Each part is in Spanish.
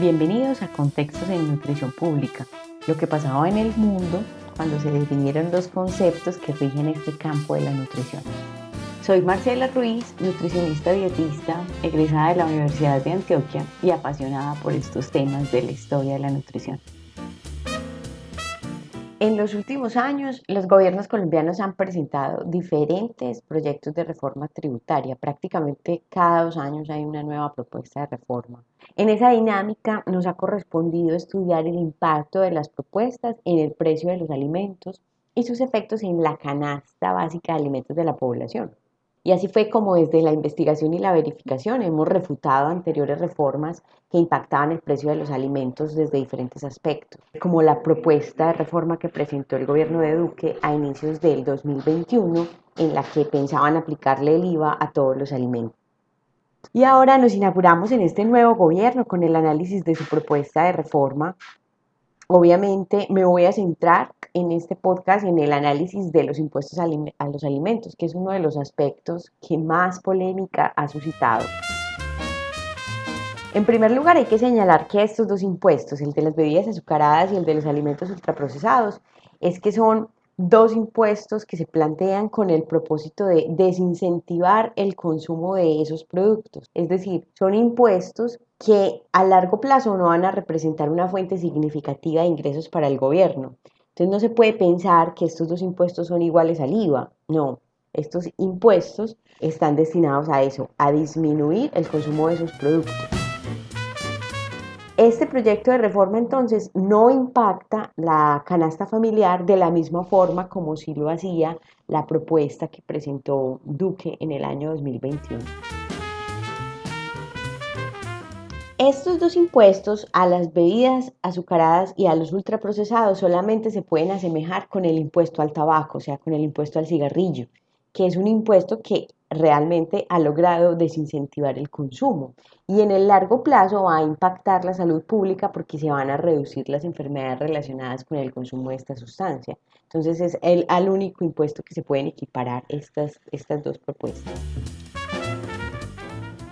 Bienvenidos a Contextos en Nutrición Pública, lo que pasaba en el mundo cuando se definieron los conceptos que rigen este campo de la nutrición. Soy Marcela Ruiz, nutricionista dietista, egresada de la Universidad de Antioquia y apasionada por estos temas de la historia de la nutrición. En los últimos años, los gobiernos colombianos han presentado diferentes proyectos de reforma tributaria. Prácticamente cada dos años hay una nueva propuesta de reforma. En esa dinámica nos ha correspondido estudiar el impacto de las propuestas en el precio de los alimentos y sus efectos en la canasta básica de alimentos de la población. Y así fue como desde la investigación y la verificación hemos refutado anteriores reformas que impactaban el precio de los alimentos desde diferentes aspectos, como la propuesta de reforma que presentó el gobierno de Duque a inicios del 2021, en la que pensaban aplicarle el IVA a todos los alimentos. Y ahora nos inauguramos en este nuevo gobierno con el análisis de su propuesta de reforma. Obviamente me voy a centrar en este podcast en el análisis de los impuestos a los alimentos, que es uno de los aspectos que más polémica ha suscitado. En primer lugar, hay que señalar que estos dos impuestos, el de las bebidas azucaradas y el de los alimentos ultraprocesados, es que son dos impuestos que se plantean con el propósito de desincentivar el consumo de esos productos. Es decir, son impuestos que a largo plazo no van a representar una fuente significativa de ingresos para el gobierno, entonces no se puede pensar que estos dos impuestos son iguales al IVA. No, estos impuestos están destinados a eso, a disminuir el consumo de esos productos. Este proyecto de reforma entonces no impacta la canasta familiar de la misma forma como si lo hacía la propuesta que presentó Duque en el año 2021. Estos dos impuestos a las bebidas azucaradas y a los ultraprocesados solamente se pueden asemejar con el impuesto al tabaco, o sea, con el impuesto al cigarrillo, que es un impuesto que realmente ha logrado desincentivar el consumo y en el largo plazo va a impactar la salud pública porque se van a reducir las enfermedades relacionadas con el consumo de esta sustancia. Entonces es el, al único impuesto que se pueden equiparar estas, estas dos propuestas.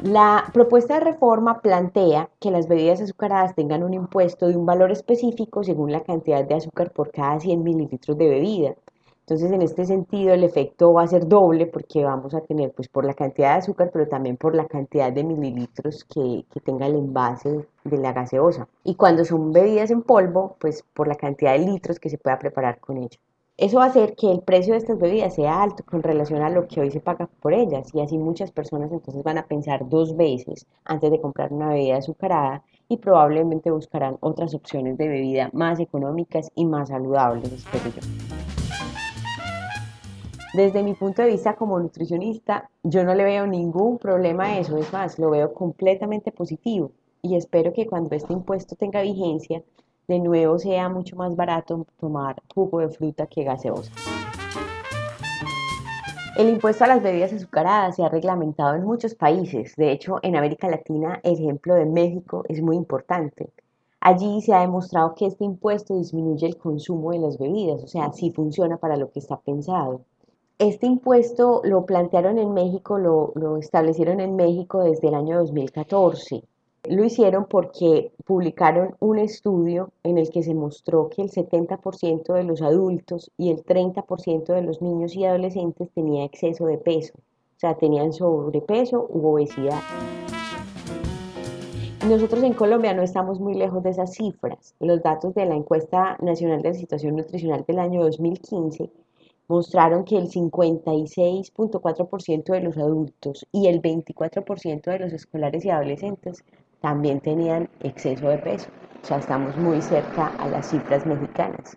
La propuesta de reforma plantea que las bebidas azucaradas tengan un impuesto de un valor específico según la cantidad de azúcar por cada 100 mililitros de bebida. Entonces, en este sentido, el efecto va a ser doble porque vamos a tener, pues, por la cantidad de azúcar, pero también por la cantidad de mililitros que, que tenga el envase de la gaseosa. Y cuando son bebidas en polvo, pues, por la cantidad de litros que se pueda preparar con ello. Eso va a hacer que el precio de estas bebidas sea alto con relación a lo que hoy se paga por ellas y así muchas personas entonces van a pensar dos veces antes de comprar una bebida azucarada y probablemente buscarán otras opciones de bebida más económicas y más saludables, espero yo. Desde mi punto de vista como nutricionista, yo no le veo ningún problema a eso, es más, lo veo completamente positivo y espero que cuando este impuesto tenga vigencia, de nuevo sea mucho más barato tomar jugo de fruta que gaseosa. El impuesto a las bebidas azucaradas se ha reglamentado en muchos países. De hecho, en América Latina el ejemplo de México es muy importante. Allí se ha demostrado que este impuesto disminuye el consumo de las bebidas, o sea, sí funciona para lo que está pensado. Este impuesto lo plantearon en México, lo, lo establecieron en México desde el año 2014. Lo hicieron porque publicaron un estudio en el que se mostró que el 70% de los adultos y el 30% de los niños y adolescentes tenía exceso de peso, o sea, tenían sobrepeso u obesidad. Nosotros en Colombia no estamos muy lejos de esas cifras. Los datos de la encuesta nacional de la situación nutricional del año 2015 mostraron que el 56.4% de los adultos y el 24% de los escolares y adolescentes también tenían exceso de peso. O sea, estamos muy cerca a las cifras mexicanas.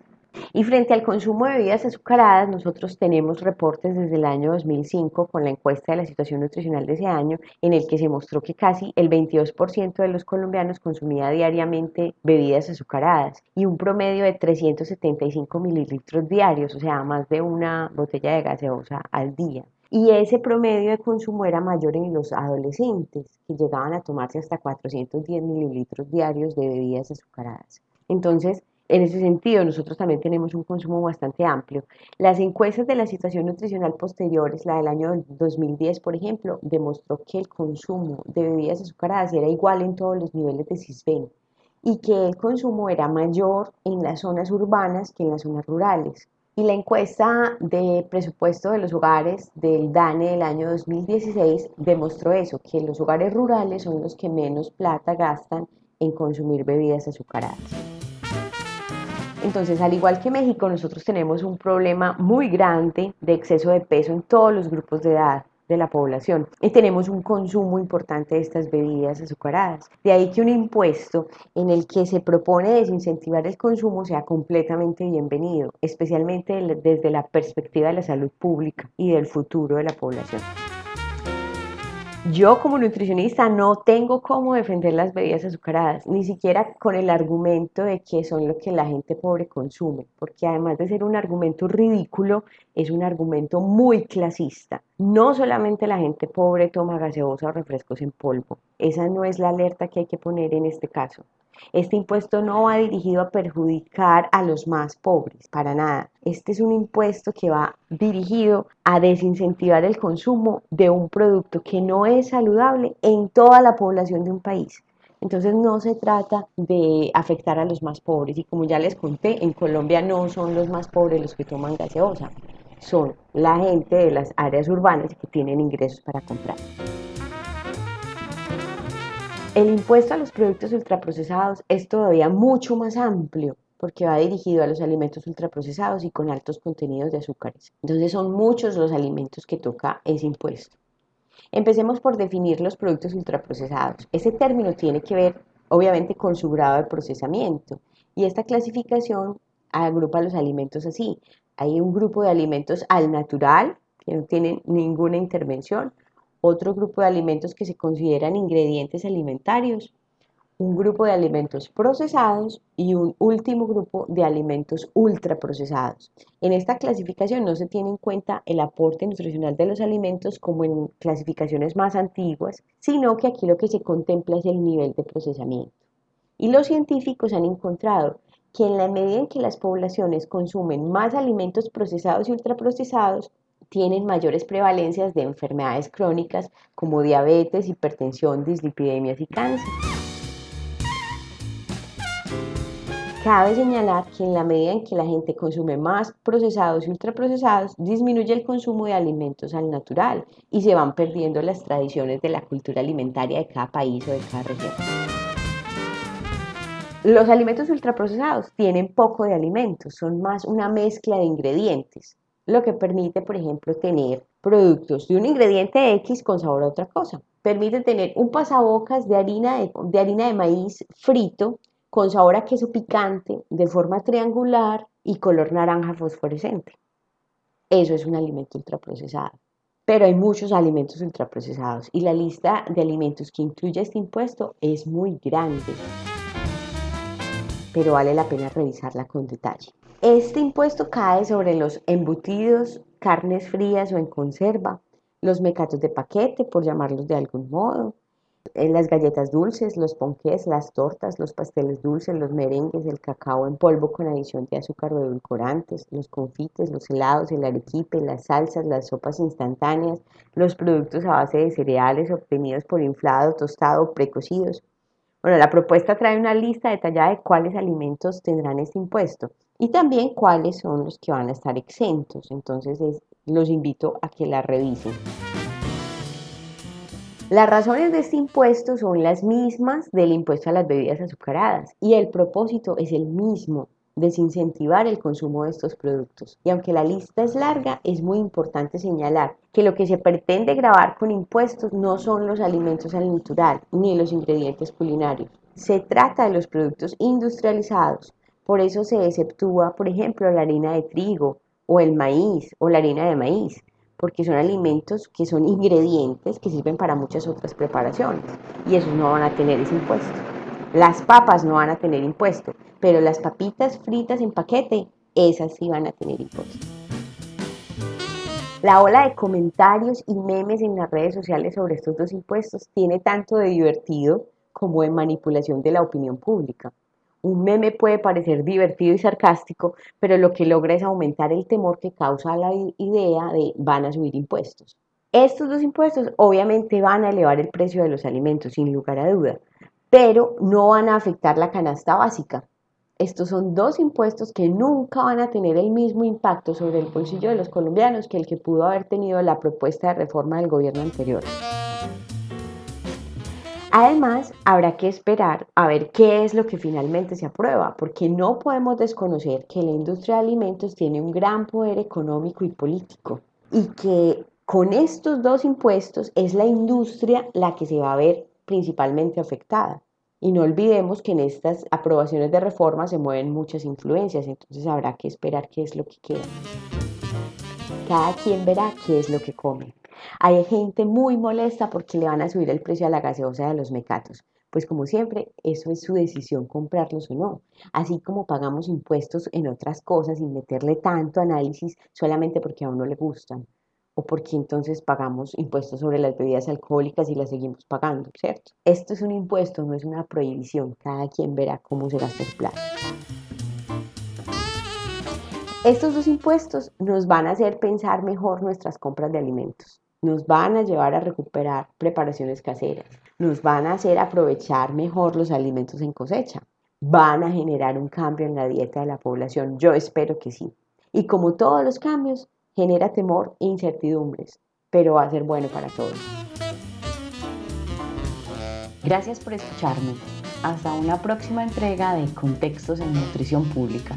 Y frente al consumo de bebidas azucaradas, nosotros tenemos reportes desde el año 2005 con la encuesta de la situación nutricional de ese año, en el que se mostró que casi el 22% de los colombianos consumía diariamente bebidas azucaradas y un promedio de 375 mililitros diarios, o sea, más de una botella de gaseosa al día y ese promedio de consumo era mayor en los adolescentes, que llegaban a tomarse hasta 410 mililitros diarios de bebidas azucaradas. Entonces, en ese sentido, nosotros también tenemos un consumo bastante amplio. Las encuestas de la situación nutricional posteriores, la del año 2010, por ejemplo, demostró que el consumo de bebidas azucaradas era igual en todos los niveles de CISBEN. y que el consumo era mayor en las zonas urbanas que en las zonas rurales. Y la encuesta de presupuesto de los hogares del DANE del año 2016 demostró eso, que los hogares rurales son los que menos plata gastan en consumir bebidas azucaradas. Entonces, al igual que México, nosotros tenemos un problema muy grande de exceso de peso en todos los grupos de edad de la población y tenemos un consumo importante de estas bebidas azucaradas. De ahí que un impuesto en el que se propone desincentivar el consumo sea completamente bienvenido, especialmente desde la perspectiva de la salud pública y del futuro de la población. Yo como nutricionista no tengo cómo defender las bebidas azucaradas, ni siquiera con el argumento de que son lo que la gente pobre consume, porque además de ser un argumento ridículo, es un argumento muy clasista. No solamente la gente pobre toma gaseosa o refrescos en polvo, esa no es la alerta que hay que poner en este caso. Este impuesto no va dirigido a perjudicar a los más pobres, para nada. Este es un impuesto que va dirigido a desincentivar el consumo de un producto que no es saludable en toda la población de un país. Entonces no se trata de afectar a los más pobres y como ya les conté, en Colombia no son los más pobres los que toman gaseosa, son la gente de las áreas urbanas que tienen ingresos para comprar. El impuesto a los productos ultraprocesados es todavía mucho más amplio porque va dirigido a los alimentos ultraprocesados y con altos contenidos de azúcares. Entonces son muchos los alimentos que toca ese impuesto. Empecemos por definir los productos ultraprocesados. Ese término tiene que ver obviamente con su grado de procesamiento y esta clasificación agrupa los alimentos así. Hay un grupo de alimentos al natural, que no tienen ninguna intervención, otro grupo de alimentos que se consideran ingredientes alimentarios, un grupo de alimentos procesados y un último grupo de alimentos ultraprocesados. En esta clasificación no se tiene en cuenta el aporte nutricional de los alimentos como en clasificaciones más antiguas, sino que aquí lo que se contempla es el nivel de procesamiento. Y los científicos han encontrado que en la medida en que las poblaciones consumen más alimentos procesados y ultraprocesados, tienen mayores prevalencias de enfermedades crónicas como diabetes, hipertensión, dislipidemias y cáncer. Cabe señalar que en la medida en que la gente consume más procesados y ultraprocesados, disminuye el consumo de alimentos al natural y se van perdiendo las tradiciones de la cultura alimentaria de cada país o de cada región. Los alimentos ultraprocesados tienen poco de alimentos, son más una mezcla de ingredientes lo que permite, por ejemplo, tener productos de un ingrediente X con sabor a otra cosa. Permite tener un pasabocas de harina de, harina de maíz frito con sabor a queso picante, de forma triangular y color naranja fosforescente. Eso es un alimento ultraprocesado. Pero hay muchos alimentos ultraprocesados y la lista de alimentos que incluye este impuesto es muy grande. Pero vale la pena revisarla con detalle. Este impuesto cae sobre los embutidos, carnes frías o en conserva, los mecatos de paquete, por llamarlos de algún modo, eh, las galletas dulces, los ponqués, las tortas, los pasteles dulces, los merengues, el cacao en polvo con adición de azúcar o edulcorantes, los confites, los helados, el arequipe, las salsas, las sopas instantáneas, los productos a base de cereales obtenidos por inflado, tostado o precocidos. Bueno, la propuesta trae una lista detallada de cuáles alimentos tendrán este impuesto y también cuáles son los que van a estar exentos. Entonces los invito a que la revisen. Las razones de este impuesto son las mismas del impuesto a las bebidas azucaradas y el propósito es el mismo, desincentivar el consumo de estos productos. Y aunque la lista es larga, es muy importante señalar que lo que se pretende grabar con impuestos no son los alimentos al natural ni los ingredientes culinarios. Se trata de los productos industrializados, por eso se exceptúa, por ejemplo, la harina de trigo o el maíz o la harina de maíz, porque son alimentos que son ingredientes que sirven para muchas otras preparaciones y esos no van a tener ese impuesto. Las papas no van a tener impuesto, pero las papitas fritas en paquete, esas sí van a tener impuesto. La ola de comentarios y memes en las redes sociales sobre estos dos impuestos tiene tanto de divertido como de manipulación de la opinión pública. Un meme puede parecer divertido y sarcástico, pero lo que logra es aumentar el temor que causa la idea de van a subir impuestos. Estos dos impuestos obviamente van a elevar el precio de los alimentos, sin lugar a duda, pero no van a afectar la canasta básica. Estos son dos impuestos que nunca van a tener el mismo impacto sobre el bolsillo de los colombianos que el que pudo haber tenido la propuesta de reforma del gobierno anterior. Además, habrá que esperar a ver qué es lo que finalmente se aprueba, porque no podemos desconocer que la industria de alimentos tiene un gran poder económico y político y que con estos dos impuestos es la industria la que se va a ver principalmente afectada. Y no olvidemos que en estas aprobaciones de reforma se mueven muchas influencias, entonces habrá que esperar qué es lo que queda. Cada quien verá qué es lo que come. Hay gente muy molesta porque le van a subir el precio a la gaseosa de los mecatos. Pues como siempre, eso es su decisión comprarlos o no. Así como pagamos impuestos en otras cosas sin meterle tanto análisis solamente porque a uno le gustan. O porque entonces pagamos impuestos sobre las bebidas alcohólicas y las seguimos pagando, ¿cierto? Esto es un impuesto, no es una prohibición. Cada quien verá cómo se gasta el plato. Estos dos impuestos nos van a hacer pensar mejor nuestras compras de alimentos nos van a llevar a recuperar preparaciones caseras, nos van a hacer aprovechar mejor los alimentos en cosecha, van a generar un cambio en la dieta de la población, yo espero que sí. Y como todos los cambios, genera temor e incertidumbres, pero va a ser bueno para todos. Gracias por escucharme. Hasta una próxima entrega de Contextos en Nutrición Pública.